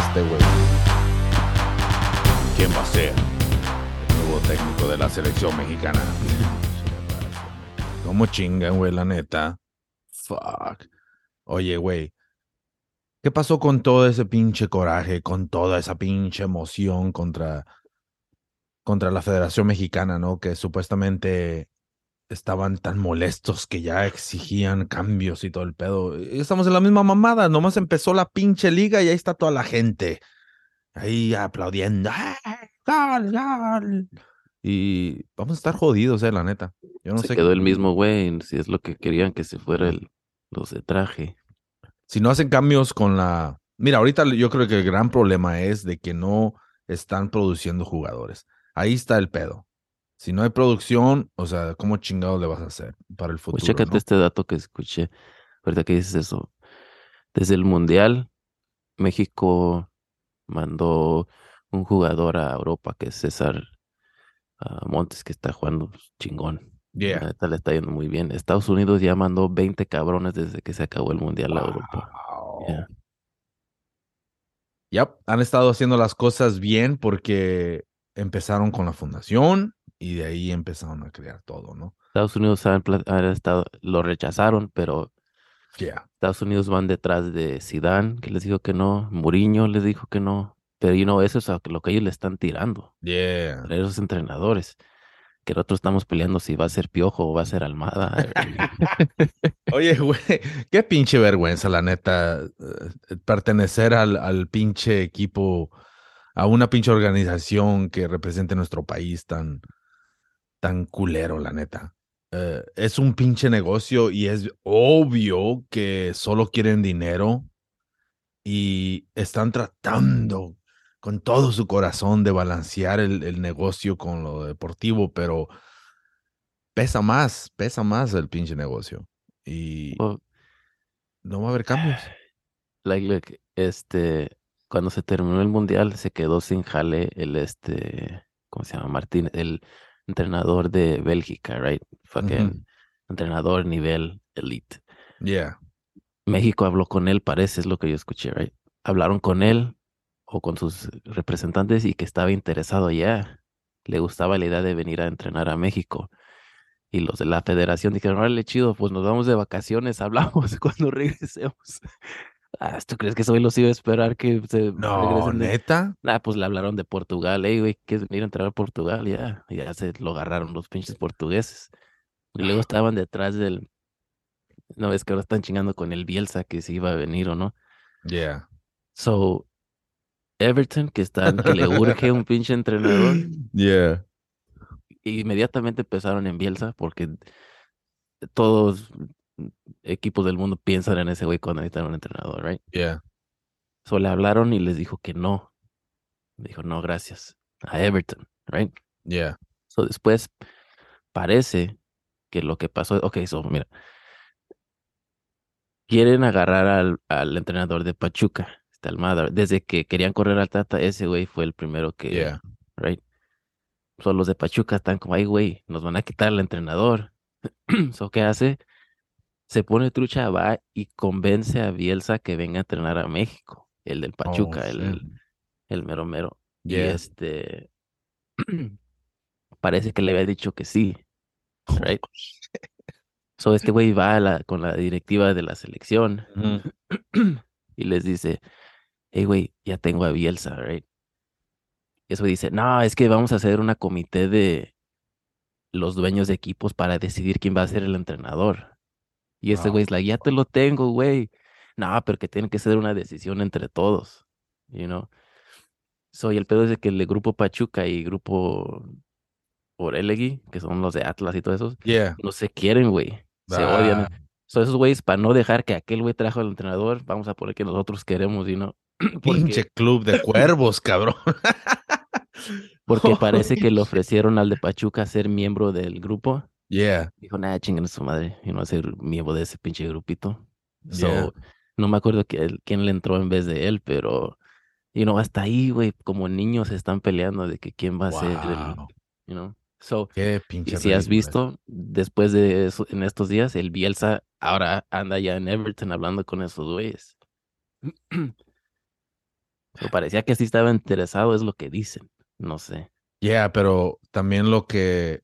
este, güey. ¿Quién va a ser el nuevo técnico de la selección mexicana? ¿Cómo chingan, güey, la neta? Fuck. Oye, güey. ¿Qué pasó con todo ese pinche coraje, con toda esa pinche emoción contra, contra la Federación Mexicana, ¿no? Que supuestamente estaban tan molestos que ya exigían cambios y todo el pedo. Estamos en la misma mamada, nomás empezó la pinche liga y ahí está toda la gente ahí aplaudiendo. ¡Gol, gol! Y vamos a estar jodidos, eh, la neta. Yo no se sé. quedó el mismo güey, si es lo que querían que se fuera el, los de traje. Si no hacen cambios con la. Mira, ahorita yo creo que el gran problema es de que no están produciendo jugadores. Ahí está el pedo. Si no hay producción, o sea, ¿cómo chingados le vas a hacer para el Pues futuro? chécate no? este dato que escuché, ahorita que dices eso. Desde el Mundial, México mandó un jugador a Europa que es César ah, Montes, que está jugando pues, chingón. Yeah. neta le está yendo muy bien. Estados Unidos ya mandó 20 cabrones desde que se acabó el Mundial a Europa. Yeah. Yep, han estado haciendo las cosas bien porque empezaron con la fundación y de ahí empezaron a crear todo, ¿no? Estados Unidos han, estado, lo rechazaron, pero Yeah. Estados Unidos van detrás de Zidane, que les dijo que no, Mourinho les dijo que no, pero you know, eso es a lo que ellos le están tirando, Yeah. a esos entrenadores, que nosotros estamos peleando si va a ser Piojo o va a ser Almada. Oye, güey, qué pinche vergüenza, la neta, eh, pertenecer al, al pinche equipo, a una pinche organización que represente nuestro país tan, tan culero, la neta. Eh, es un pinche negocio y es obvio que solo quieren dinero y están tratando con todo su corazón de balancear el, el negocio con lo deportivo, pero pesa más, pesa más el pinche negocio. Y Well, no va a haber cambios. like, like, este, cuando se terminó el Mundial, se quedó sin jale el, este, ¿cómo se llama? Martín, el entrenador de Bélgica, right? Fucking entrenador nivel elite. Yeah. México habló con él, parece, es lo que yo escuché, right? Hablaron con él o con sus representantes y que estaba interesado ya. Le gustaba la idea de venir a entrenar a México. Y los de la federación dijeron, órale, chido, pues nos vamos de vacaciones, hablamos cuando regresemos. Ah, ¿tú crees que eso hoy los iba a esperar que se No, regresen neta. Nah, pues le hablaron de Portugal, hey, güey, ¿quieres venir a entrenar a Portugal? Ya, ya se lo agarraron los pinches portugueses. Y luego estaban detrás del... No, es que ahora están chingando con el Bielsa que si iba a venir o no. Yeah. So, Everton, que están, que le urge un pinche entrenador, Yeah. inmediatamente empezaron en Bielsa porque todos equipos del mundo piensan en ese güey cuando necesitan un entrenador, right? Yeah. So le hablaron y les dijo que no. Dijo, no, gracias. A Everton, right? Yeah. So después parece que lo que pasó, ok, so mira, quieren agarrar al, al entrenador de Pachuca, este Almada, desde que querían correr al Tata, ese güey fue el primero que, Yeah. right? So los de Pachuca están como, ay, güey, nos van a quitar al entrenador. so, ¿qué hace? Se pone trucha, va y convence a Bielsa que venga a entrenar a México, el del Pachuca, Oh, el, shit. el mero mero. Y este, parece que le había dicho que sí, right? So este güey va a la, con la directiva de la selección y les dice, hey güey, ya tengo a Bielsa, right? Y eso dice, no, es que vamos a hacer una comité de los dueños de equipos para decidir quién va a ser el entrenador. Y ese Ah, güey es like, ya te lo tengo, güey. No, pero que tiene que ser una decisión entre todos, you know? So, y el pedo es de que el de Grupo Pachuca y Grupo Orelegui, que son los de Atlas y todo eso, Yeah. no se quieren, güey. Se odian. Ah, So, esos güeyes, para no dejar que aquel güey trajo al entrenador, vamos a poner que nosotros queremos, y no. Porque, Pinche club de cuervos, cabrón. porque parece que le ofrecieron al de Pachuca ser miembro del grupo. Yeah. Dijo, nada, chinguen a su madre, y no ser miembro de ese pinche grupito. So, Yeah. no me acuerdo que- quién le entró en vez de él, pero, you know, hasta ahí, güey, como niños se están peleando de que quién va a ser el, you know. So, Qué y pinche si has visto, después de eso, en estos días, el Bielsa ahora anda ya en Everton hablando con esos güeyes. Pero parecía que sí estaba interesado, es lo que dicen. No sé. Yeah, pero también lo que.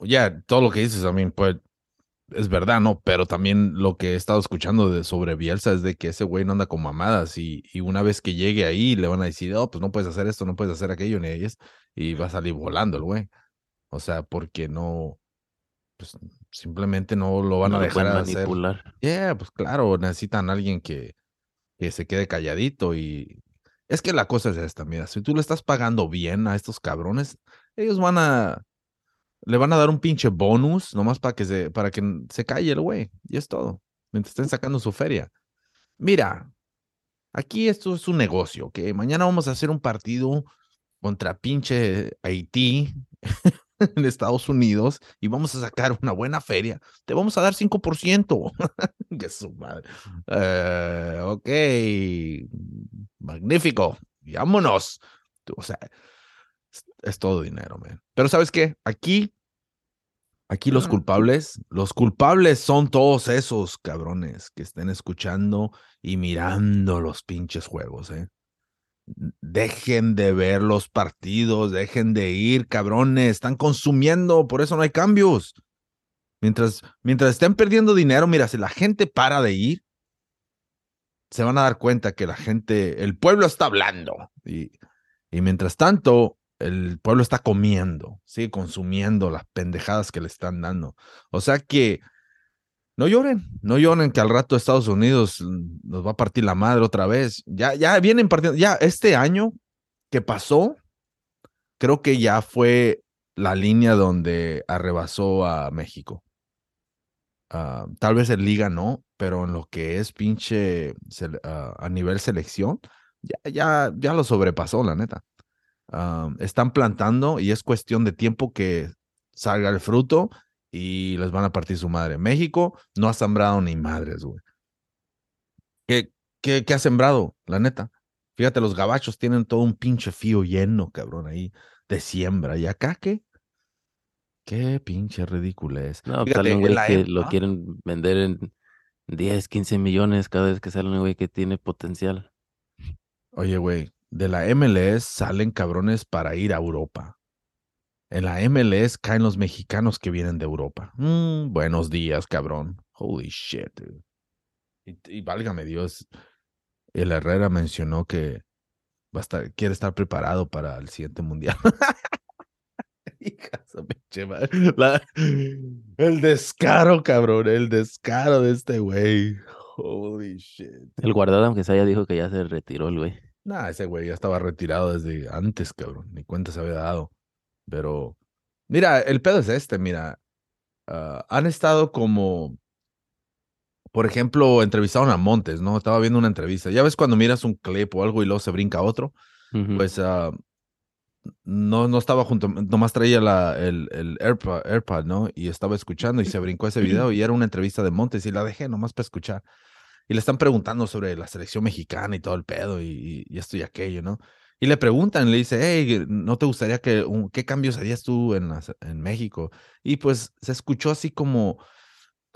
Ya, todo lo que dices también, pues, es verdad, ¿no? Pero también lo que he estado escuchando de, sobre Bielsa es de que ese güey no anda con mamadas y, y, una vez que llegue ahí le van a decir, oh, pues no puedes hacer esto, no puedes hacer aquello, ni ellos, y va a salir volando el güey. O sea, porque no, pues simplemente no lo van No a lo dejar pueden hacer. manipular. Yeah, pues claro, necesitan a alguien que, que se quede calladito y es que la cosa es esta, mira, si tú le estás pagando bien a estos cabrones, ellos van a, le van a dar un pinche bonus nomás para que se, para que se calle el güey y es todo, mientras estén sacando su feria. Mira, aquí esto es un negocio, ¿ok? Mañana vamos a hacer un partido contra pinche Haití en Estados Unidos y vamos a sacar una buena feria. Te vamos a dar 5%. que su madre. Eh, ok. Magnífico. Vámonos. O sea, es, todo dinero, man. Pero ¿sabes qué? Aquí, aquí los culpables, los culpables son todos esos cabrones que estén escuchando y mirando los pinches juegos, ¿eh? Dejen de ver los partidos, dejen de ir, cabrones, están consumiendo, por eso no hay cambios. Mientras, mientras estén perdiendo dinero, mira, si la gente para de ir, se van a dar cuenta que la gente, el pueblo está hablando. Y, y mientras tanto, el pueblo está comiendo, sigue consumiendo las pendejadas que le están dando. O sea que no lloren, no lloren que al rato Estados Unidos nos va a partir la madre otra vez. Ya, ya vienen partiendo, ya este año que pasó, creo que ya fue la línea donde arrebasó a México. Uh, tal vez en liga no, pero en lo que es pinche uh, a nivel selección, ya, ya, ya lo sobrepasó, la neta. Están plantando y es cuestión de tiempo que salga el fruto y les van a partir su madre. México no ha sembrado ni madres, güey. ¿Qué, qué, ¿Qué ha sembrado? La neta. Fíjate, los gabachos tienen todo un pinche fío lleno, cabrón, ahí de siembra. ¿Y acá qué? Qué pinche ridículo es. No, Fíjate, sale un güey que lo quieren vender en 10, 15 millones cada vez que sale un güey que tiene potencial. Oye, güey, de la MLS salen cabrones para ir a Europa. En la MLS caen los mexicanos que vienen de Europa. Mm, buenos días, cabrón. Holy shit. dude. Y, válgame Dios, el Herrera mencionó que va a estar, quiere estar preparado para el siguiente mundial. La- el descaro, cabrón, el descaro de este güey. Holy shit. El guardado, aunque sea, ya dijo que ya se retiró el güey. Nah, ese güey ya estaba retirado desde antes, cabrón. Ni cuenta se había dado. Pero, mira, el pedo es este, mira. ah, han estado como, por ejemplo, entrevistaron a Montes, ¿no? Estaba viendo una entrevista. Ya ves cuando miras un clip o algo y luego se brinca otro, pues ah, no, no estaba junto, nomás traía la, el, el AirPod, AirPod, ¿no? Y estaba escuchando y se brincó ese video y era una entrevista de Montes y la dejé nomás para escuchar. Y le están preguntando sobre la selección mexicana y todo el pedo y, y esto y aquello, ¿no? Y le preguntan, le dice, hey, ¿no te gustaría que, un- qué cambios harías tú en, la en México? Y pues se escuchó así como,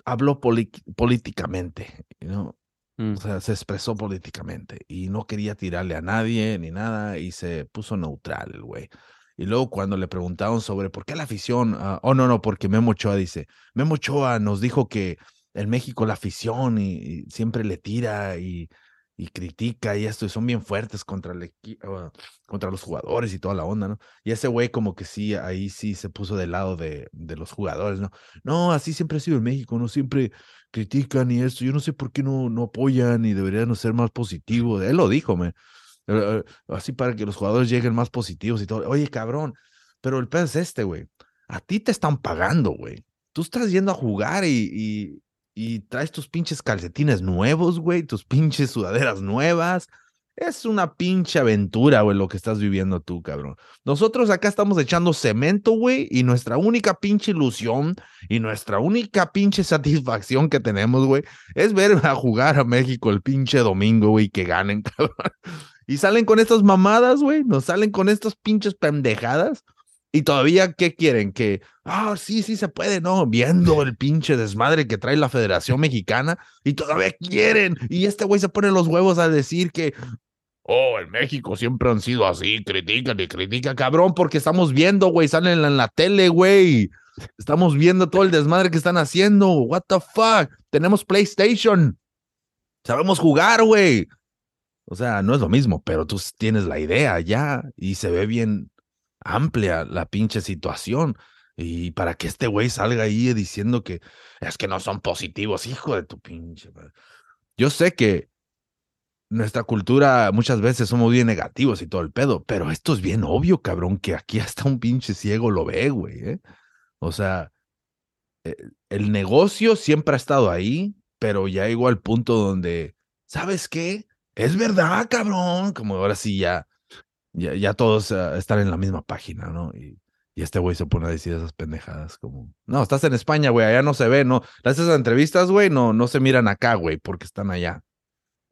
habló políticamente, ¿no? Mm. O sea, se expresó políticamente y no quería tirarle a nadie ni nada y se puso neutral el güey. Y luego cuando le preguntaron sobre por qué la afición, ah, oh no, no, porque Memo Ochoa dice, Memo Ochoa nos dijo que en México la afición y, siempre le tira y, y critica y esto, y son bien fuertes contra, el contra los jugadores y toda la onda, ¿no? Y ese güey como que sí, ahí sí se puso del lado de, de los jugadores, ¿no? No, así siempre ha sido en México, ¿no? Siempre critican y esto. Yo no sé por qué no, no apoyan y deberían ser más positivos. Él lo dijo, me. Así para que los jugadores lleguen más positivos y todo. Oye, cabrón, pero el pedo es este, güey. A ti te están pagando, güey. Tú estás yendo a jugar y, y, y traes tus pinches calcetines nuevos, güey, tus pinches sudaderas nuevas. Es una pinche aventura, güey, lo que estás viviendo tú, cabrón. Nosotros acá estamos echando cemento, güey, y nuestra única pinche ilusión y nuestra única pinche satisfacción que tenemos, güey, es ver a jugar a México el pinche domingo, güey, que ganen, cabrón. Y salen con estas mamadas, güey, nos salen con estas pinches pendejadas. Y todavía, ¿qué quieren? Que, ah, sí, sí se puede, ¿no? Viendo el pinche desmadre que trae la Federación Mexicana y todavía quieren. Y este güey se pone los huevos a decir que, oh, en México siempre han sido así, critican y critican, cabrón, porque estamos viendo, güey, salen en la tele, güey. Estamos viendo todo el desmadre que están haciendo. What the fuck? Tenemos PlayStation. Sabemos jugar, güey. O sea, no es lo mismo, pero tú tienes la idea ya y se ve bien amplia la pinche situación. Y para que este güey salga ahí diciendo que es que no son positivos, hijo de tu pinche. Yo sé que nuestra cultura muchas veces somos bien negativos y todo el pedo, pero esto es bien obvio, cabrón, que aquí hasta un pinche ciego lo ve, güey. ¿eh? O sea, eh, el negocio siempre ha estado ahí, pero ya llegó al punto donde, ¿sabes qué? Es verdad, cabrón. Como ahora sí ya ya, todos ah, están en la misma página, ¿no? Y, este güey se pone a decir esas pendejadas como, no, estás en España, güey, allá no se ve, no, las esas entrevistas, güey, no, no se miran acá, güey, porque están allá.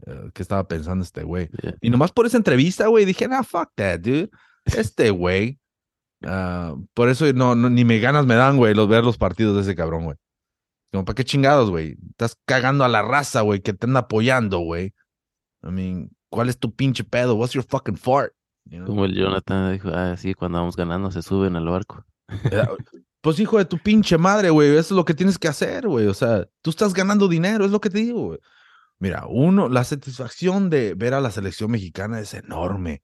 Eh, ¿Qué estaba pensando este güey? Y nomás por esa entrevista, güey, dije, nah, fuck that, dude. Este güey. Ah, por eso no, ni me ganas me dan, güey, los ver los partidos de ese cabrón, güey. Como, ¿para qué chingados, güey? Estás cagando a la raza, güey, que te anda apoyando, güey. I mean, ¿cuál es tu pinche pedo? What's your fucking fart? Como el Jonathan dijo, ah, sí, cuando vamos ganando se suben al barco. Pues hijo de tu pinche madre, güey, eso es lo que tienes que hacer, güey. O sea, tú estás ganando dinero, es lo que te digo, güey. Mira, uno, la satisfacción de ver a la selección mexicana es enorme.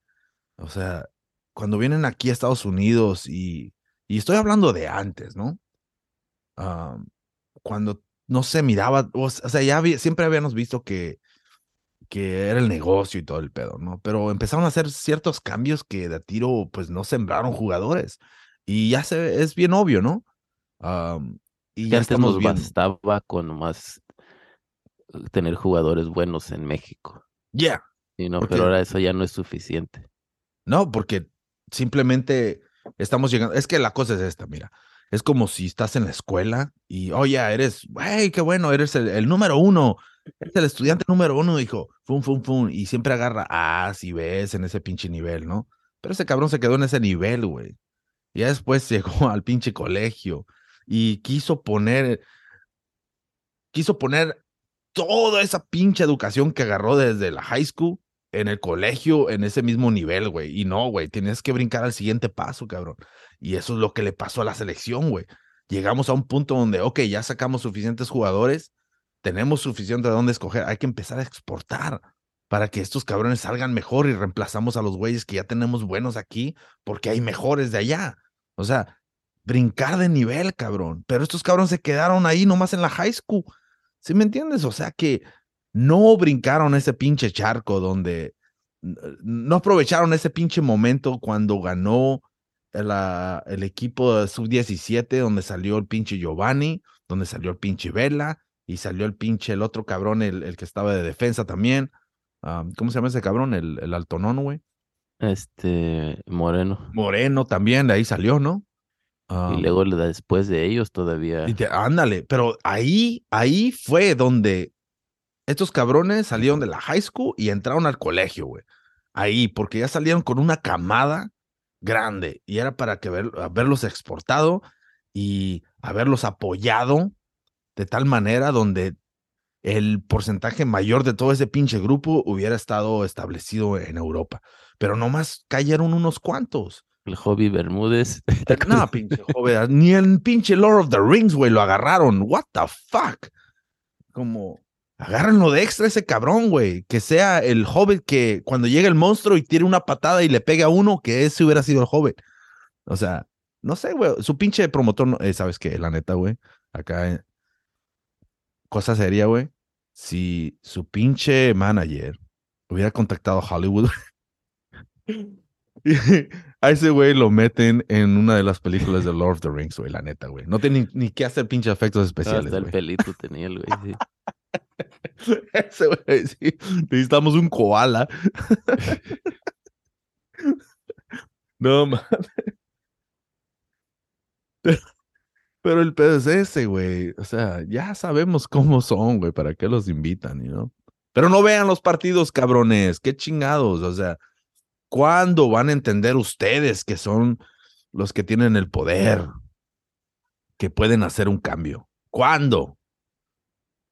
O sea, cuando vienen aquí a Estados Unidos y, y estoy hablando de antes, ¿no? cuando no se miraba, o sea, ya siempre habíamos visto que que era el negocio y todo el pedo, ¿no? Pero empezaron a hacer ciertos cambios que de tiro, pues no sembraron jugadores. Y ya se es bien obvio, ¿no? y ya antes nos bastaba con más eh, tener jugadores buenos en México. Ya. Yeah, no, pero ahora eso ya no es suficiente. No, porque simplemente estamos llegando. Es que la cosa es esta, mira. Es como si estás en la escuela y, oye, eres, güey, qué bueno, eres el número uno es el estudiante número uno, dijo, fum, fum, fum, y siempre agarra A, si ves en ese pinche nivel, ¿no? Pero ese cabrón se quedó en ese nivel, güey. Ya después llegó al pinche colegio y quiso poner, quiso poner toda esa pinche educación que agarró desde la high school en el colegio en ese mismo nivel, güey. Y no, güey, tienes que brincar al siguiente paso, cabrón. Y eso es lo que le pasó a la selección, güey. Llegamos a un punto donde, ok, ya sacamos suficientes jugadores, tenemos suficiente de dónde escoger, hay que empezar a exportar para que estos cabrones salgan mejor y reemplazamos a los güeyes que ya tenemos buenos aquí porque hay mejores de allá. O sea, brincar de nivel, cabrón. Pero estos cabrones se quedaron ahí nomás en la high school. ¿Sí me entiendes? O sea que no brincaron ese pinche charco donde no aprovecharon ese pinche momento cuando ganó el equipo sub-17, donde salió el pinche Giovanni, donde salió el pinche Vela, y salió el pinche, el otro cabrón, el, el que estaba de defensa también. ¿Cómo se llama ese cabrón? El, el altonón, güey. Este, Moreno. Moreno también, de ahí salió, ¿no? y luego después de ellos todavía. ándale, pero ahí, ahí fue donde estos cabrones salieron de la high school y entraron al colegio, güey. Ahí, porque ya salieron con una camada grande y era para que ver, haberlos exportado y haberlos apoyado de tal manera donde el porcentaje mayor de todo ese pinche grupo hubiera estado establecido en Europa. Pero nomás cayeron unos cuantos. El Hobby Bermúdez. No, pinche hobby. Ni el pinche Lord of the Rings, güey, lo agarraron. What the fuck? Como, agárrenlo de extra ese cabrón, güey. Que sea el hobbit que cuando llega el monstruo y tire una patada y le pegue a uno, que ese hubiera sido el hobbit. O sea, no sé, güey. Su pinche promotor, eh, ¿sabes qué? La neta, güey. Acá cosa sería, güey, si su pinche manager hubiera contactado a Hollywood. a ese güey lo meten en una de las películas de Lord of the Rings, güey, la neta, güey. No tiene ni, que hacer pinche efectos especiales. Hasta el pelito tenía el güey, sí. ese güey, sí. Necesitamos un koala. no, mames. Pero el pedo es ese, güey. O sea, ya sabemos cómo son, güey. ¿Para qué los invitan, no? Pero no vean los partidos, cabrones. Qué chingados. O sea, ¿cuándo van a entender ustedes que son los que tienen el poder, que pueden hacer un cambio. ¿Cuándo?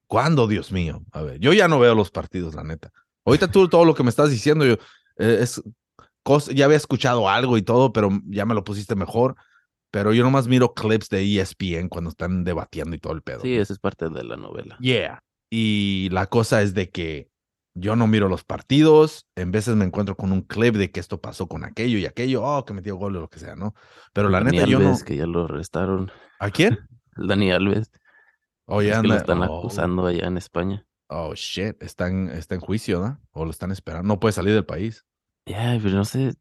¿Cuándo, Dios mío? A ver, yo ya no veo los partidos, la neta. Ahorita tú todo lo que me estás diciendo, yo eh, es ya había escuchado algo y todo, pero ya me lo pusiste mejor. Pero yo nomás miro clips de ESPN cuando están debatiendo y todo el pedo. Sí, eso es parte de la novela. Yeah. Y la cosa es de que yo no miro los partidos, en veces me encuentro con un clip de que esto pasó con aquello y aquello, oh, que metió gol o lo que sea, ¿no? Pero la neta yo no... que ya lo arrestaron. ¿A quién? Dani Alves. Oh, ya que lo están oh. acusando allá en España. Oh, shit, está en, está en juicio, ¿no? O lo están esperando, no puede salir del país. Ya, pero no sé.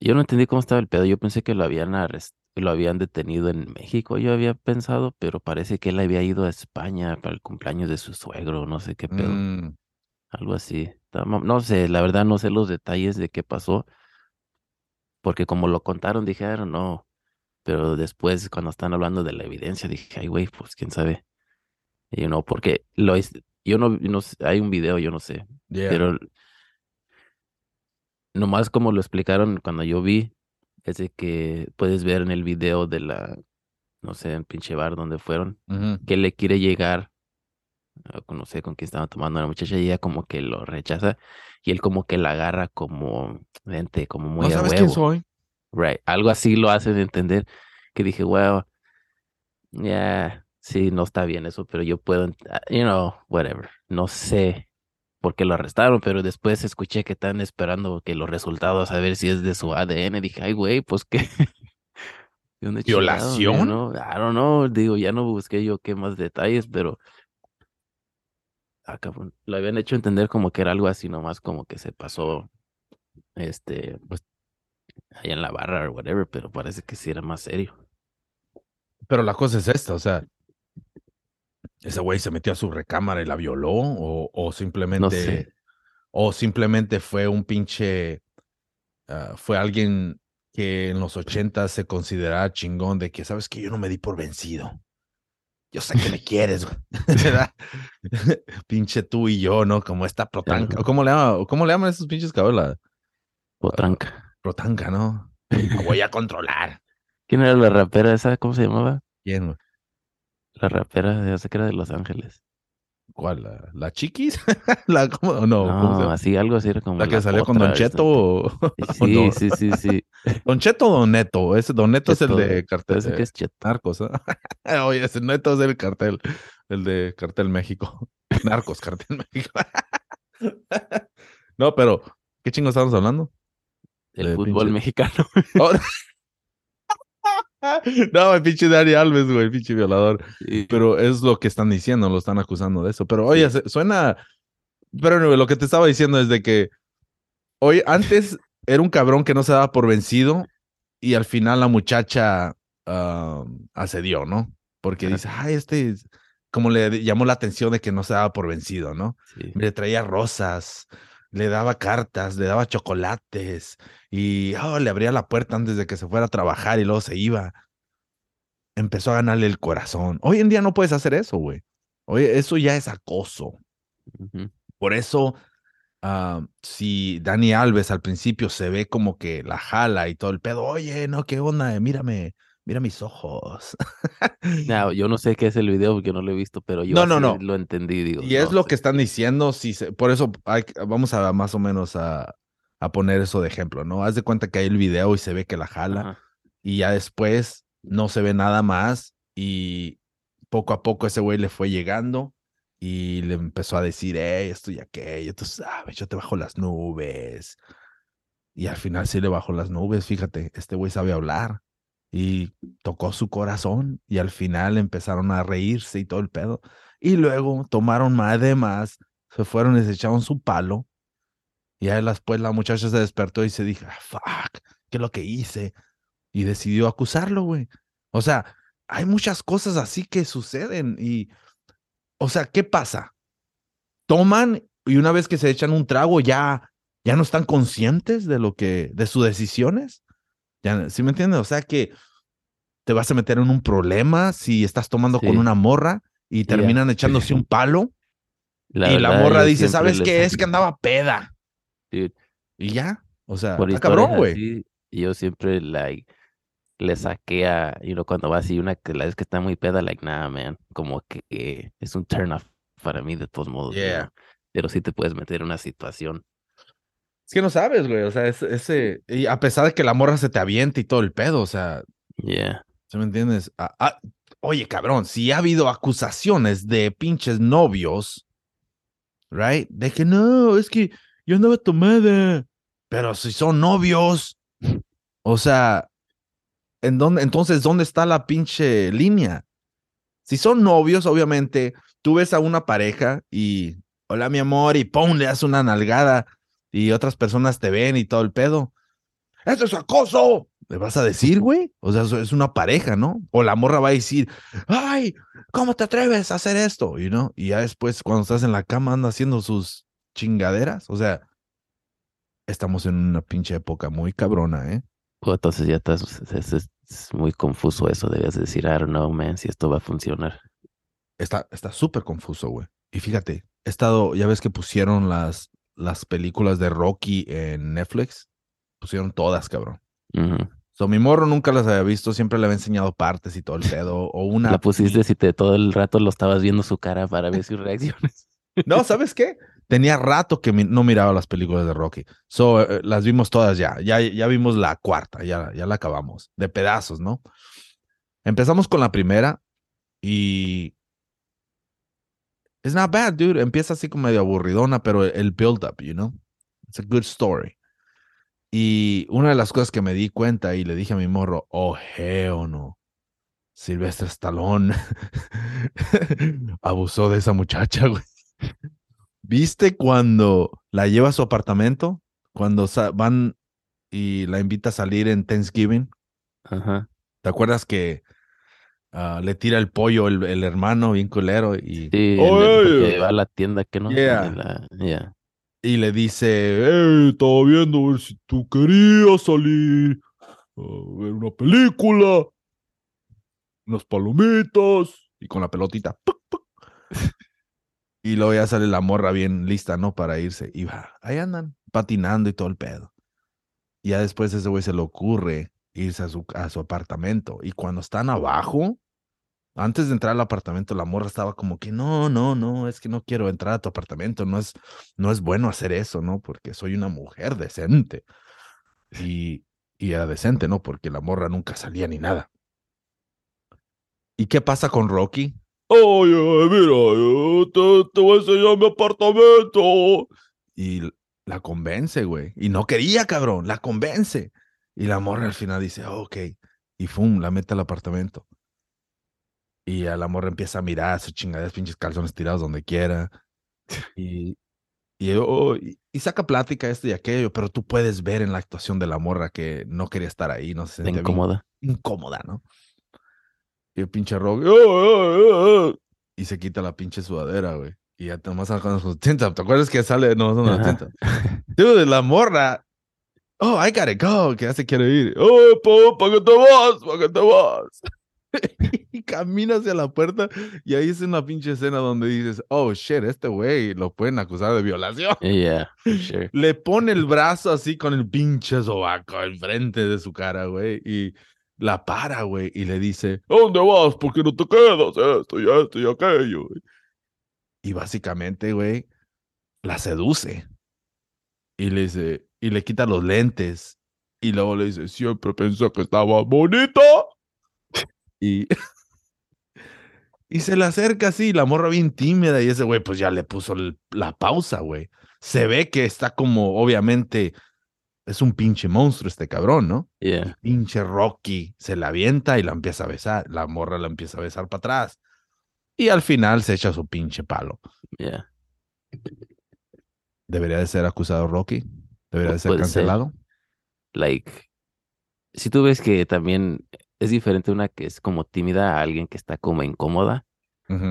Yo no entendí cómo estaba el pedo. Yo pensé que lo habían lo habían detenido en México, yo había pensado, pero parece que él había ido a España para el cumpleaños de su suegro, no sé qué pedo. Mm. Algo así. No sé, la verdad no sé los detalles de qué pasó, porque como lo contaron, dije, ah, no. Pero después, cuando están hablando de la evidencia, dije, ay, güey, pues quién sabe. Y no, porque lo yo no, no hay un video, yo no sé, pero nomás como lo explicaron cuando yo vi, es de que puedes ver en el video de la, no sé, en pinche bar donde fueron, que le quiere llegar, no sé con quién estaba tomando la muchacha, y ella como que lo rechaza, y él como que la agarra como, vente, como muy ¿No sabes quién soy? Right, algo así lo hace de entender, que dije, wow, ya, sí, no está bien eso, pero yo puedo, you know, whatever, no sé porque lo arrestaron, pero después escuché que están esperando que los resultados a ver si es de su ADN. Dije, ay, güey, pues qué. ¿Violación? No, I don't know. Digo, ya no busqué yo qué más detalles, pero acá ah, lo habían hecho entender como que era algo así nomás, como que se pasó, este, pues, allá en la barra o whatever, pero parece que sí era más serio. Pero la cosa es esta, o sea, ese güey se metió a su recámara y la violó o, simplemente o simplemente fue un pinche ah, fue alguien que en los 80 se consideraba chingón de que sabes que yo no me di por vencido. Yo sé que me quieres, pinche tú y yo, ¿no? Como esta protanca. ¿Cómo le llaman, cómo le llaman esos pinches cabros? Protranca. protanca, ¿no? La voy a controlar. ¿Quién era la rapera esa? ¿Cómo se llamaba? ¿Quién, güey? La rapera, ya sé que era de Los Ángeles. ¿Cuál? ¿La, la Chiquis? ¿La, cómo, no, no así, algo así era como. ¿La que salió con Don Cheto? Sí, sí, sí, sí. ¿Don Cheto o Don Neto? Ese Don Neto es el de cartel. Ese que es Cheto. Narcos, ¿eh? Oye, ese Neto es el cartel. El de Cartel México. Narcos, Cartel México. no, pero, ¿qué chingo estamos hablando? El fútbol mexicano. Oh, no, el pinche Dani Alves, güey, el pinche violador. Pero es lo que están diciendo, lo están acusando de eso. Pero oye, suena. Pero lo que te estaba diciendo es de que hoy antes era un cabrón que no se daba por vencido y al final la muchacha um, accedió, ¿no? Porque dice, ay, este, como le llamó la atención de que no se daba por vencido, ¿no? Le traía rosas, le daba cartas, le daba chocolates y oh, le abría la puerta antes de que se fuera a trabajar y luego se iba. Empezó a ganarle el corazón. Hoy en día no puedes hacer eso, güey. Oye, eso ya es acoso. Por eso, ah, si Dani Alves al principio se ve como que la jala y todo el pedo, oye, no, qué onda, mírame, mira mis ojos. no, yo no sé qué es el video porque no lo he visto, pero yo no, no, no. lo entendí. Digo, y es lo que están diciendo, si por eso hay, vamos a más o menos a, a, poner eso de ejemplo, ¿no? Haz de cuenta que hay el video y se ve que la jala y ya después no se ve nada más y poco a poco ese güey le fue llegando y le empezó a decir, hey, esto y aquello, tú sabes, yo te bajo las nubes. Y al final sí le bajó las nubes, fíjate, este güey sabe hablar y tocó su corazón y al final empezaron a reírse y todo el pedo. Y luego tomaron más de más, se fueron y se echaron su palo. Y ahí después la muchacha se despertó y se dijo, ah, fuck, ¿qué es lo que hice? Y decidió acusarlo, güey. O sea, hay muchas cosas así que suceden y, o sea, ¿qué pasa? Toman y una vez que se echan un trago ya, ya no están conscientes de lo que, de sus decisiones. ¿Sí me entiendes? O sea que te vas a meter en un problema si estás tomando con una morra y terminan echándose un palo. y la morra dice, ¿sabes qué? Es que andaba peda. Y ya. O sea, está cabrón, güey. Yo siempre, like, le saqué a, you know, cuando va así una que la vez que está muy peda, like, nah, man, como que eh, es un turn off para mí de todos modos. you Yeah. know, Pero sí te puedes meter en una situación. Es que no sabes, güey. O sea, es- ese. Y a pesar de que la morra se te avienta y todo el pedo, o sea, Yeah. ¿sí me entiendes? Ah, ah, oye, cabrón, si ha habido acusaciones de pinches novios, right? De que no, es que yo andaba tomada. Pero si son novios, o sea, ¿en dónde, entonces, ¿dónde está la pinche línea? Si son novios, obviamente, tú ves a una pareja y, hola, mi amor, y pum, le das una nalgada y otras personas te ven y todo el pedo. ¡Eso es acoso! ¿Le vas a decir, güey? O sea, es una pareja, ¿no? O la morra va a decir, ¡ay! ¿Cómo te atreves a hacer esto? You know? Y ya después, cuando estás en la cama, anda haciendo sus chingaderas. O sea, estamos en una pinche época muy cabrona, ¿eh? O entonces ya estás, es, es- es muy confuso eso. Debes decir, I don't know, man, si esto va a funcionar. Está está súper confuso, güey. Y fíjate, he estado, ya ves que pusieron las, las películas de Rocky en Netflix. Pusieron todas, cabrón. So, mi morro nunca las había visto, siempre le había enseñado partes y todo el pedo. O una. La pusiste si te todo el rato lo estabas viendo su cara para ver sus reacciones. No, ¿sabes qué? Tenía rato que mi- no miraba las películas de Rocky. So, eh, las vimos todas ya. ya. Ya vimos la cuarta, ya, ya la acabamos. De pedazos, ¿no? Empezamos con la primera y. It's not bad, dude. Empieza así como medio aburridona, pero el build-up, you know? It's a good story. Y una de las cosas que me di cuenta y le dije a mi morro, oh, hell no. Silvestre Stallone abusó de esa muchacha, güey. ¿Viste cuando la lleva a su apartamento? Cuando van y la invita a salir en Thanksgiving. Ajá. ¿Te acuerdas que ah, le tira el pollo el, el hermano bien culero y, Sí, va a la tienda que no Yeah. La- yeah. y le dice, hey, estaba viendo a ver si tú querías salir a ver una película, unas palomitas y con la pelotita. ¡puc, puc! Y luego ya sale la morra bien lista, ¿no? Para irse. Y va, ahí andan, patinando y todo el pedo. Y ya después ese güey se le ocurre irse a su, a su apartamento. Y cuando están abajo, antes de entrar al apartamento, la morra estaba como que, no, no, no, es que no quiero entrar a tu apartamento. No es, no es bueno hacer eso, ¿no? Porque soy una mujer decente. Y, y era decente, ¿no? Porque la morra nunca salía ni nada. ¿Y qué pasa con Rocky? Oye, mira, yo te, te voy a enseñar mi apartamento. Y la convence, güey. Y no quería, cabrón, la convence. Y la morra al final dice, "Ah, ok. Y fum, la mete al apartamento. Y a la morra empieza a mirar sus chingaderas, pinches calzones tirados donde quiera. Y, y, oh, y, y saca plática esto y aquello, pero tú puedes ver en la actuación de la morra que no quería estar ahí, no se bien incómoda. incómoda, ¿no? Y el pinche rock, "Oh, oh, oh, oh", y se quita la pinche sudadera, güey. Y ya nomás sale con tintas. ¿Te acuerdas que sale con la Ajá. tinta? Dude, la morra. Oh, I gotta go, que ya se quiere ir. Oh, po, ¿para qué te vas? ¿Para qué te vas? y camina hacia la puerta y ahí es una pinche escena donde dices, oh, shit, este güey lo pueden acusar de violación. Yeah, sure. Le pone el brazo así con el pinche sobaco enfrente de su cara, güey, y la para, güey, y le dice, ¿a dónde vas? ¿Por qué no te quedas? Esto y esto y aquello. Y básicamente, güey, la seduce. Y le dice, y le quita los lentes. Y luego le dice, siempre pensé que estaba bonita. Y, y se le acerca así, la morra bien tímida, y ese güey, pues ya le puso el- la pausa, güey. Se ve que está como, obviamente, es un pinche monstruo este cabrón, ¿no? Yeah. Pinche Rocky se la avienta y la empieza a besar. La morra la empieza a besar para atrás. Y al final se echa su pinche palo. Yeah. ¿Debería de ser acusado Rocky? ¿Debería de ser. cancelado? Like, si tú ves que también es diferente una que es como tímida a alguien que está como incómoda,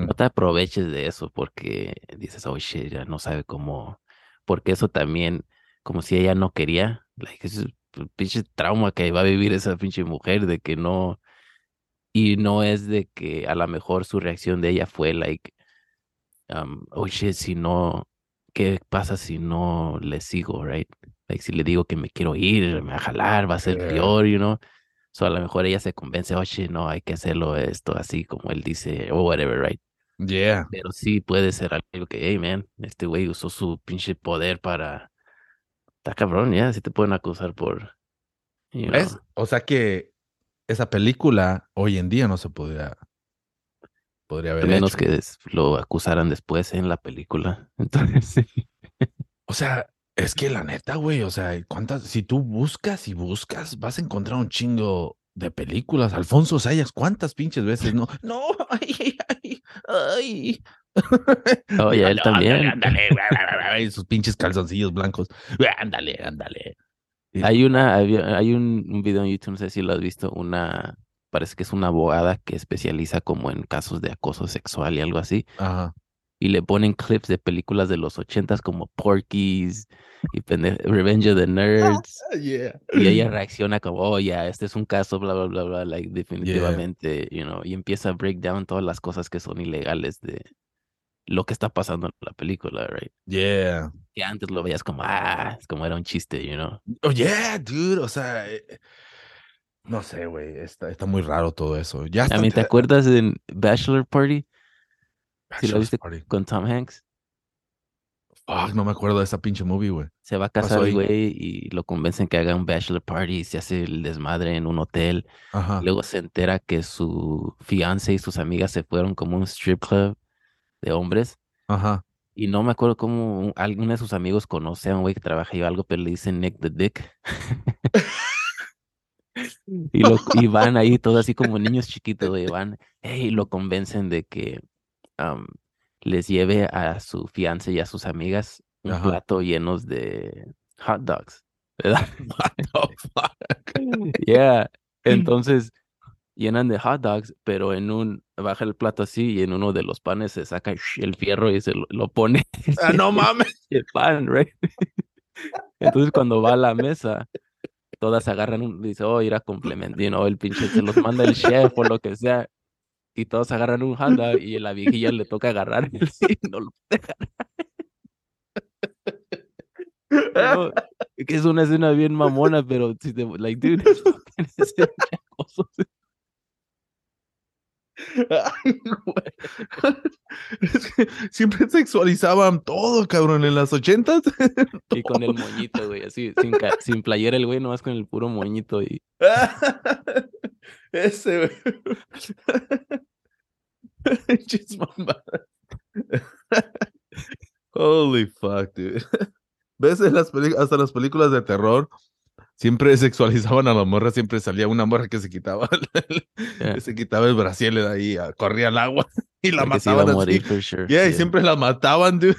no te aproveches de eso porque dices, oh shit, ya no sabe cómo, porque eso también, como si ella no quería, like, es un pinche trauma que va a vivir esa pinche mujer de que no, y no es de que a lo mejor su reacción de ella fue like, um, oh shit, si no, ¿qué pasa si no le sigo, right? Like, si le digo que me quiero ir, me va a jalar, va a ser Yeah. peor, you know. So a lo mejor ella se convence, oye, no, hay que hacerlo esto así como él dice, o whatever, right? Yeah. Pero sí puede ser algo que, hey, man, este güey usó su pinche poder para... Está cabrón, ya, sí te pueden acusar por... you ¿Ves? know. O sea que esa película hoy en día no se podría, podría haber Al menos hecho. que lo acusaran después en la película. Entonces, sí. O sea, es que la neta, güey, o sea, cuántas, si tú buscas y buscas, vas a encontrar un chingo de películas. Alfonso Sayas, ¿cuántas pinches veces? No, no, ay, ay, ay. Oh, ya, él Digo, "No, también". Ándale, sus pinches calzoncillos blancos. Ándale, ándale. Hay una, hay un, un video en YouTube, no sé si lo has visto, una, parece que es una abogada que especializa como en casos de acoso sexual y algo así, Ajá. y le ponen clips de películas de los ochentas como Porky's y pende- Revenge of the Nerds, Yeah. y ella reacciona como, oh, ya, este es un caso, bla, bla, bla, bla, like, definitivamente, you know, y empieza a break down todas las cosas que son ilegales de lo que está pasando en la película, right? Yeah. Que antes lo veías como, ah, es como era un chiste, you know. Oh, yeah, dude. O sea, eh, no sé, güey. Está, está muy raro todo eso. Ya I está. mean, ¿te acuerdas en Bachelor Party? ¿Sí lo Bachelor's viste Party. con Tom Hanks? No me acuerdo de esa pinche movie, güey. Se va a casar el güey y lo convencen que haga un bachelor party y se hace el desmadre en un hotel. Ajá. Luego se entera que su fiance y sus amigas se fueron como un strip club de hombres. Ajá. Y no me acuerdo cómo un- alguno de sus amigos conoce a un güey que trabaja ahí o algo, pero le dicen Nick the Dick. y, lo, y van ahí todos así como niños chiquitos, güey, van, hey, y lo convencen de que les lleve a su fiance y a sus amigas un Ajá. plato llenos de hot dogs, ¿verdad? Yeah. Entonces llenan de hot dogs, pero en un, baja el plato así y en uno de los panes se saca el fierro y se lo, lo pone Ah, no mames. el pan, right? Entonces cuando va a la mesa, todas agarran un, dice, oh, ir a complementar, you know, el pinche se los manda el chef o lo que sea, y todos agarran un hot dog y a la viejilla le toca agarrar el y no lo puede agarrar. Que es una escena bien mamona, pero si te, like, dude, acoso. Es que siempre sexualizaban todo, cabrón, en las ochentas. Y con el moñito, güey, así, sin, sin playera el güey, nomás con el puro moñito y Ese, güey. Holy fuck, dude. ¿Ves en las películas, hasta las películas de terror? Siempre sexualizaban a la morra, siempre salía una morra que se quitaba el, Yeah. se quitaba el brasier de ahí, a- corría al agua y la que se iba a mataban así. morir for sure. Yeah, y siempre la mataban, dude.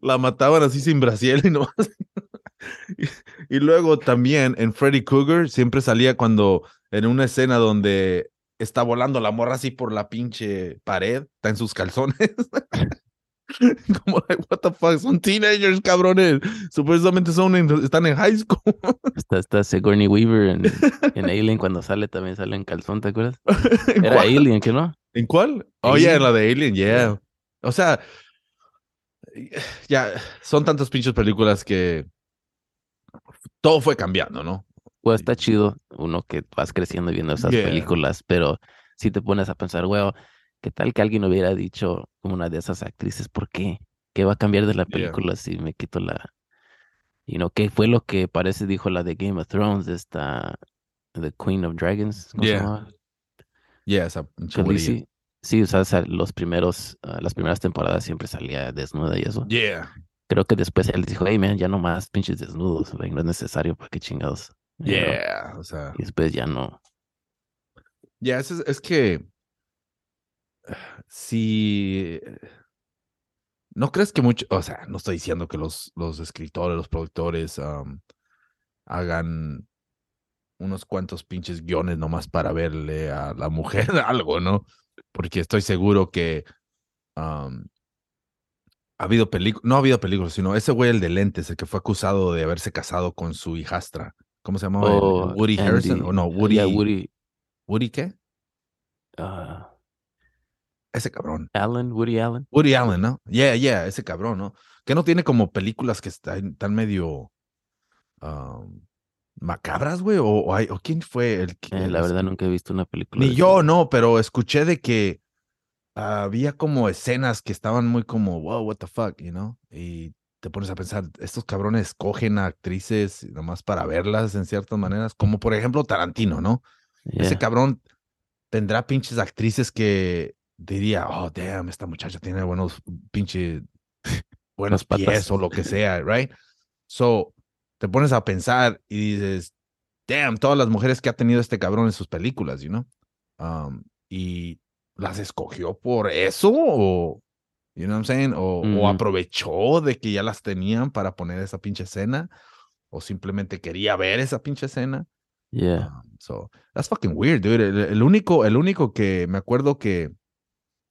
La mataban así sin brasier y no. Y, y luego también en Freddy Cougar siempre salía cuando en una escena donde está volando la morra así por la pinche pared, está en sus calzones. Como, like, what the fuck, son teenagers, cabrones. Supuestamente son en- están en high school. Está, está Sigourney Weaver en, en Alien cuando sale, también sale en calzón, ¿te acuerdas? ¿En Era cuál? Alien, ¿qué no? ¿En cuál? Oh, yeah, en Alien. la de Alien, yeah. Yeah. O sea, ya son tantas pinches películas que todo fue cambiando, ¿no? Pues está chido uno que vas creciendo viendo esas Yeah. películas, pero si te pones a pensar, weón, ¿qué tal que alguien hubiera dicho una de esas actrices, ¿por qué? ¿Qué va a cambiar de la Yeah. película si me quito la... Y no, ¿qué fue lo que parece dijo la de Game of Thrones, esta, The Queen of Dragons? ¿Cómo se llamaba? Yeah, esa sí, sí, o sea, los primeros, ah, las primeras temporadas siempre salía desnuda y eso. Yeah, Creo que después él dijo, hey man, ya no más pinches desnudos, like, no es necesario, ¿para qué chingados? Yeah, o sea, Y después ya no. ya es, es que si no crees que mucho, o sea, no estoy diciendo que los, los escritores, los productores am, hagan unos cuantos pinches guiones nomás para verle a la mujer algo, ¿no? Porque estoy seguro que am, ha habido películas, no ha habido películas, sino ese güey, el de lentes, el que fue acusado de haberse casado con su hijastra. ¿Cómo se llamaba? Oh, Woody Harrison, o no, uh, Woody, yeah, Woody, Woody qué? ah, Ese cabrón. Allen, Woody Allen. Woody Allen, ¿no? Yeah, yeah, ese cabrón, ¿no? Que no tiene como películas que están, tan medio. um, macabras, güey, o, o, hay- o quién fue el que Eh, la verdad nunca he visto una película. Ni yo, no, pero escuché de que había como escenas que estaban muy como, wow, what the fuck, you know? Y te pones a pensar, estos cabrones escogen a actrices nomás para verlas en ciertas maneras, como por ejemplo Tarantino, ¿no? Ese Yeah. cabrón tendrá pinches actrices que diría, oh, damn, esta muchacha tiene buenos pinche buenos patas. pies o lo que sea, right? So, te pones a pensar y dices, damn, todas las mujeres que ha tenido este cabrón en sus películas, you know? Um, y las escogió por eso o, you know what I'm saying? O, aprovechó de que ya las tenían para poner esa pinche escena o simplemente quería ver esa pinche escena. Yeah. Um, so that's fucking weird, dude. El, el único, el único que me acuerdo que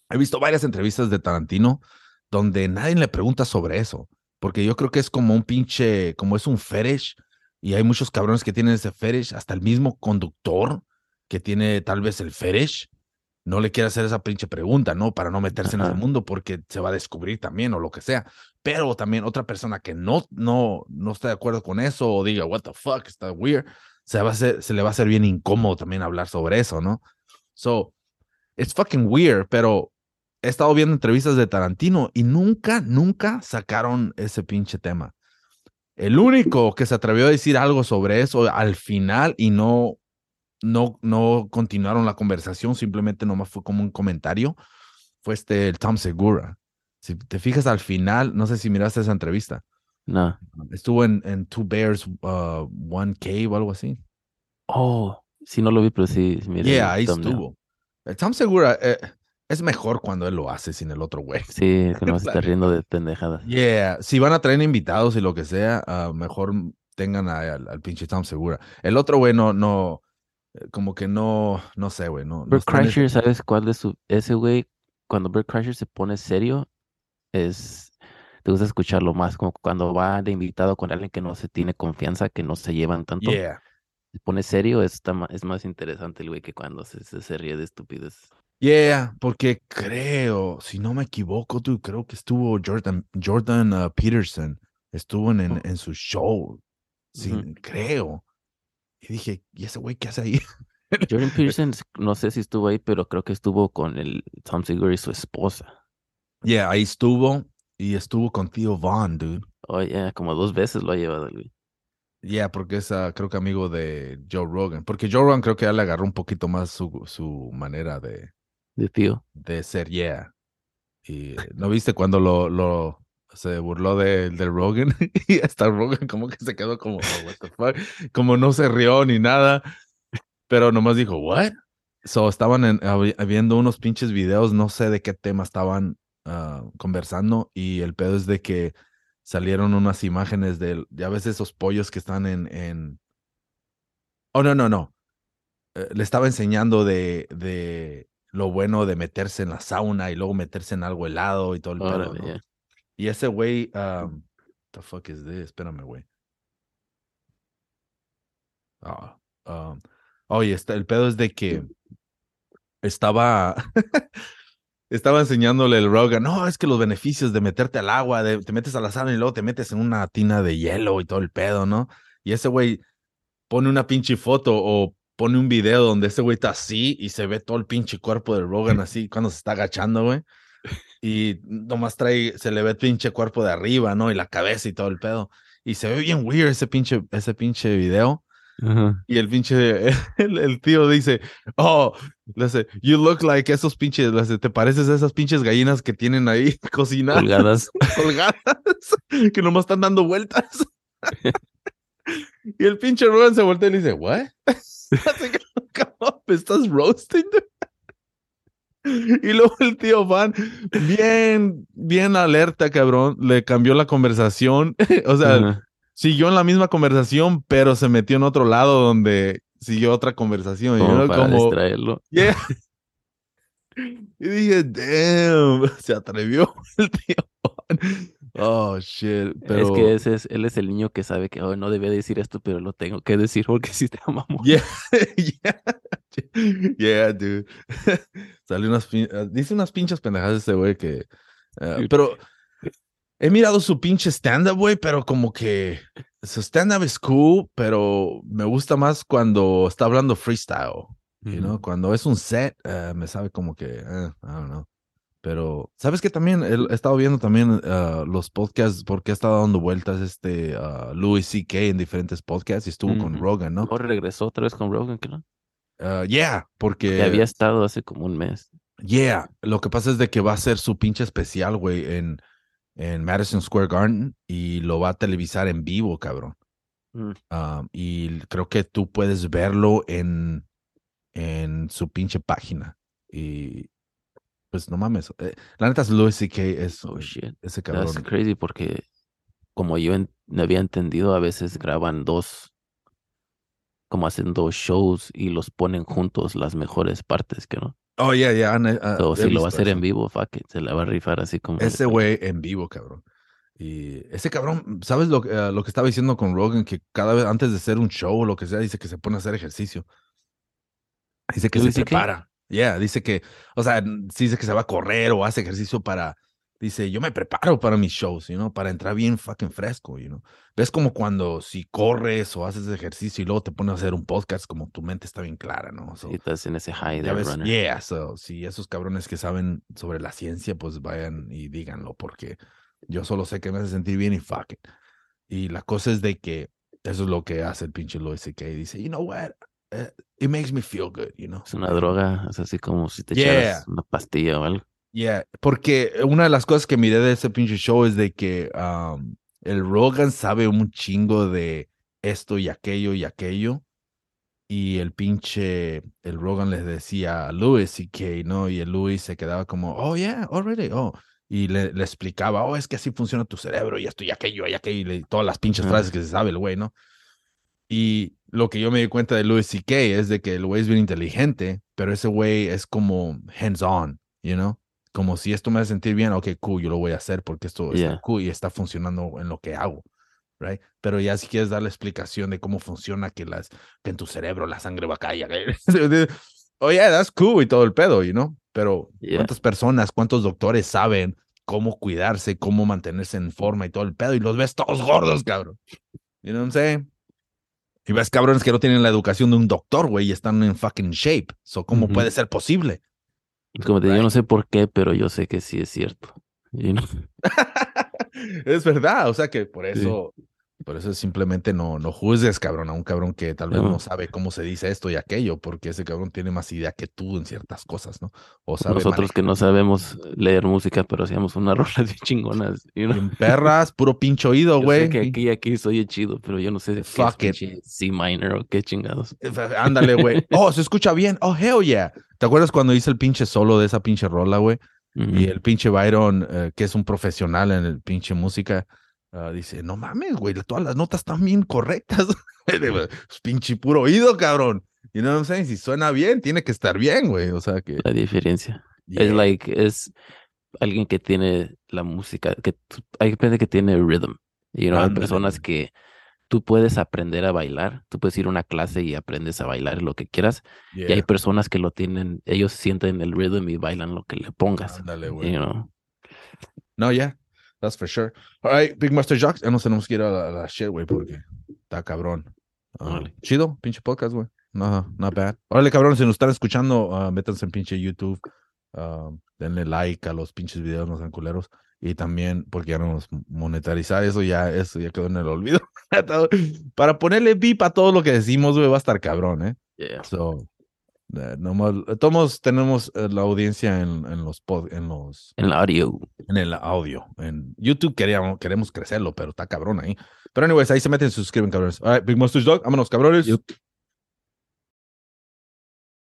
he visto varias entrevistas de Tarantino donde nadie le pregunta sobre eso, porque yo creo que es como un pinche, como es un fetish y hay muchos cabrones que tienen ese fetish, hasta el mismo conductor que tiene tal vez el fetish no le quiere hacer esa pinche pregunta, ¿no? Para no meterse en ese mundo porque se va a descubrir también o lo que sea. Pero también otra persona que no, no, no está de acuerdo con eso o diga, what the fuck, está weird, se, va a hacer, se le va a hacer bien incómodo también hablar sobre eso, ¿no? So, it's fucking weird, pero he estado viendo entrevistas de Tarantino y nunca, nunca sacaron ese pinche tema. El único que se atrevió a decir algo sobre eso al final y no, no, no continuaron la conversación, simplemente nomás fue como un comentario, fue este el Tom Segura. Si te fijas al final, no sé si miraste esa entrevista, No. estuvo en, en Two Bears, uh, One Cave o algo así. Oh, sí, no lo vi, pero sí, miré Yeah, ahí thumbnail. estuvo. El Tom Segura eh, es mejor cuando él lo hace sin el otro güey. Sí, que no se está riendo de pendejadas. Yeah, si van a traer invitados y lo que sea, ah, mejor tengan a- al, al pinche Tom Segura. El otro güey no, no, como que no, no sé, güey, no. no ese- Kreischer, ¿sabes cuál de su... Ese güey, cuando Bert Kreischer se pone serio, es... Te gusta escucharlo más, como cuando va de invitado con alguien que no se tiene confianza, que no se llevan tanto. Yeah, Se pone serio, está ma- es más interesante el güey que cuando se, se, se ríe de estupidez. yeah, porque creo, si no me equivoco, tú creo que estuvo Jordan, Jordan ah, Peterson, estuvo en, en, Oh. en su show, sí, creo. Y dije, ¿y ese güey qué hace ahí? Jordan Peterson, no sé si estuvo ahí, pero creo que estuvo con el Tom Segura y su esposa. Yeah, ahí estuvo y estuvo con Theo Vaughn, dude. Oye, como dos veces lo ha llevado güey. Yeah, porque es ah, creo que amigo de Joe Rogan. Porque Joe Rogan creo que ya le agarró un poquito más su, su manera de, De tío. de ser, yeah. Y eh, ¿no viste cuando lo, lo se burló de, de Rogan? y hasta Rogan como que se quedó como, "Oh, what the fuck? Como no se rió ni nada. Pero nomás dijo, what? So estaban en- viendo unos pinches videos, no sé de qué tema estaban ah, conversando. Y el pedo es de que salieron unas imágenes de, ya ves esos pollos que están en, en... Oh, no, no, no. Eh, le estaba enseñando de, de lo bueno de meterse en la sauna y luego meterse en algo helado y todo el pedo, Órale, ¿no? ya. Y ese güey, um, the fuck is this? Espérame, güey. Ah, um, oye, está, el pedo es de que estaba, estaba enseñándole el Rogan, no, es que los beneficios de meterte al agua, de, te metes a la sauna y luego te metes en una tina de hielo y todo el pedo, ¿no? Y ese güey pone una pinche foto o pone un video donde ese güey está así y se ve todo el pinche cuerpo de Rogan así cuando se está agachando, güey. Y nomás trae, se le ve el pinche cuerpo de arriba, ¿no? Y la cabeza y todo el pedo. Y se ve bien weird ese pinche, ese pinche video. Y el pinche, el, el tío dice, oh, hace, you look like esos pinches, hace, te pareces a esas pinches gallinas que tienen ahí cocinadas, Colgadas. colgadas, que nomás están dando vueltas. y el pinche Rogan se voltea y le dice, what? Así que, "Cabrón, ¿me estás roasting? Y luego el tío Van, bien, bien alerta, cabrón, le cambió la conversación. o sea, siguió en la misma conversación, pero se metió en otro lado donde siguió otra conversación. Y Como yo para como, distraerlo. yeah. Y dije, damn, se atrevió el tío Juan. Oh, shit. Pero, Es que ese es, él es el niño que sabe que "Oh, no debía decir esto, pero lo tengo que decir porque si te amamos. Yeah, yeah, yeah, dude. Sale unas, ah, dice unas pinches pendejadas ese güey que, Dude. pero he mirado su pinche stand-up, güey, pero como que su stand-up es cool, pero me gusta más cuando está hablando freestyle. You know? Ujú. Cuando es un set, eh, me sabe como que, eh, I don't know. Pero, ¿sabes qué? También he, estado viendo también ah, los podcasts porque ha estado dando vueltas este ah, Louis C.K. en diferentes podcasts y estuvo con. Rogan, ¿no? Ahora regresó otra vez con Rogan, que no. Ah, yeah, porque, Que había estado hace como un mes. yeah, lo que pasa es de que va a ser su pinche especial, güey, en, en Madison Square Garden y lo va a televisar en vivo, cabrón. Mm. Ah, y creo que tú puedes verlo en, en su pinche página. Y pues no mames. eh, la neta es Louis C.K. es Oh shit. ese cabrón. crazy porque como yo en- me había entendido, a veces graban dos, como hacen dos shows y los ponen juntos las mejores partes, que no. Oh, yeah, yeah. ah, So, he si lo va a hacer en vivo, fuck it, se la va a rifar así como. Ese güey en vivo, cabrón. Y ese cabrón, ¿sabes lo, que- ah, lo que estaba diciendo con Rogan? Que cada vez antes de hacer un show o lo que sea, dice que se pone a hacer ejercicio. Dice que se prepara. Yeah, dice que, o sea, dice que se va a correr o hace ejercicio para, dice, yo me preparo para mis shows, you know, para entrar bien fucking fresco, you know. Ves como cuando si corres o haces ejercicio y luego te pones a hacer un podcast, como tu mente está bien clara, ¿no? So, Y estás en ese high de runner. yeah, so, si esos cabrones que saben sobre la ciencia, pues vayan y díganlo, porque yo solo sé que me hace sentir bien y fuck it. Y la cosa es de que eso es lo que hace el pinche Louis C.K. Dice, you know what, it makes me feel good, you know. Es una droga, es así como si te Yeah. echaras una pastilla o algo. Yeah, porque una de las cosas que miré de ese pinche show es de que um, el Rogan sabe un chingo de esto y aquello y aquello. Y el pinche, el Rogan les decía a Louis y que, ¿no? Y el Louis se quedaba como, oh, yeah, already, oh. Y le, le explicaba, oh, es que así funciona tu cerebro y esto y aquello y aquello y le- todas las pinches Ajá. frases que se sabe el güey, ¿no? Y lo que yo me di cuenta de Louis C.K. es de que el güey es bien inteligente, pero ese güey es como hands-on, you know? Como si esto me hace sentir bien, ok, cool, yo lo voy a hacer porque esto está Yeah. cool y está funcionando en lo que hago, right? Pero ya si quieres dar la explicación de cómo funciona que las que en tu cerebro la sangre va a caer, oh yeah, that's cool y todo el pedo, you know? Pero Yeah. ¿cuántas personas, cuántos doctores saben cómo cuidarse, cómo mantenerse en forma y todo el pedo y los ves todos gordos, cabrón? You know what I'm saying? Y ves cabrones que no tienen la educación de un doctor, güey, y están en fucking shape. So, ¿cómo puede ser posible? Es Como te digo, yo no sé por qué, pero yo sé que sí es cierto. You know? es verdad, o sea que por Sí. Por eso simplemente no, no juzgues, cabrón, a un cabrón que tal vez No. no sabe cómo se dice esto y aquello, porque ese cabrón tiene más idea que tú en ciertas cosas, ¿no? O sabe Nosotros que no sabemos leer música, pero hacíamos unas rolas bien chingonas. You know? Perras, puro pinche oído, güey. que aquí, aquí soy chido, pero yo no sé de qué Fuck it. C minor o qué chingados. Ándale, güey. Oh, se escucha bien. Oh, hell yeah. ¿Te acuerdas cuando hice el pinche solo de esa pinche rola, güey? Y el pinche Byron, eh, que es un profesional en el pinche música, ah, dice, no mames, güey, todas las notas están bien correctas. Es pinche puro oído, cabrón. Y no sé si suena bien, tiene que estar bien, güey. O sea que... La diferencia. yeah. Es like, es alguien que tiene la música, que hay gente que tiene rhythm. Y no hay personas que tú puedes aprender a bailar, tú puedes ir a una clase y aprendes a bailar lo que quieras. Y hay Yeah. personas que lo tienen, ellos sienten el rhythm y bailan lo que le pongas. Ándale, güey. You know? No, yeah. That's for sure. All right, Big Master Jocks. Ya nos tenemos que ir a la, a la shit, güey, porque está cabrón. Órale. chido, pinche podcast, güey. No, not bad. Órale, cabrón, si nos están escuchando, ah, métanse en pinche YouTube. ah, denle like a los pinches videos, no sean culeros. Y también, porque ya no nos monetarizar eso, ya, eso ya quedó en el olvido. Para ponerle beep a todo lo que decimos, güey, va a estar cabrón, ¿eh? Yeah. So, nomás, todos tenemos eh, la audiencia en, en los pod, en los En el audio. en el audio. En YouTube queríamos, queremos crecerlo, pero está cabrón ahí. Pero anyways, ahí se meten suscriben, cabrones. All right, Big Monsters Dog, vámonos, cabrones.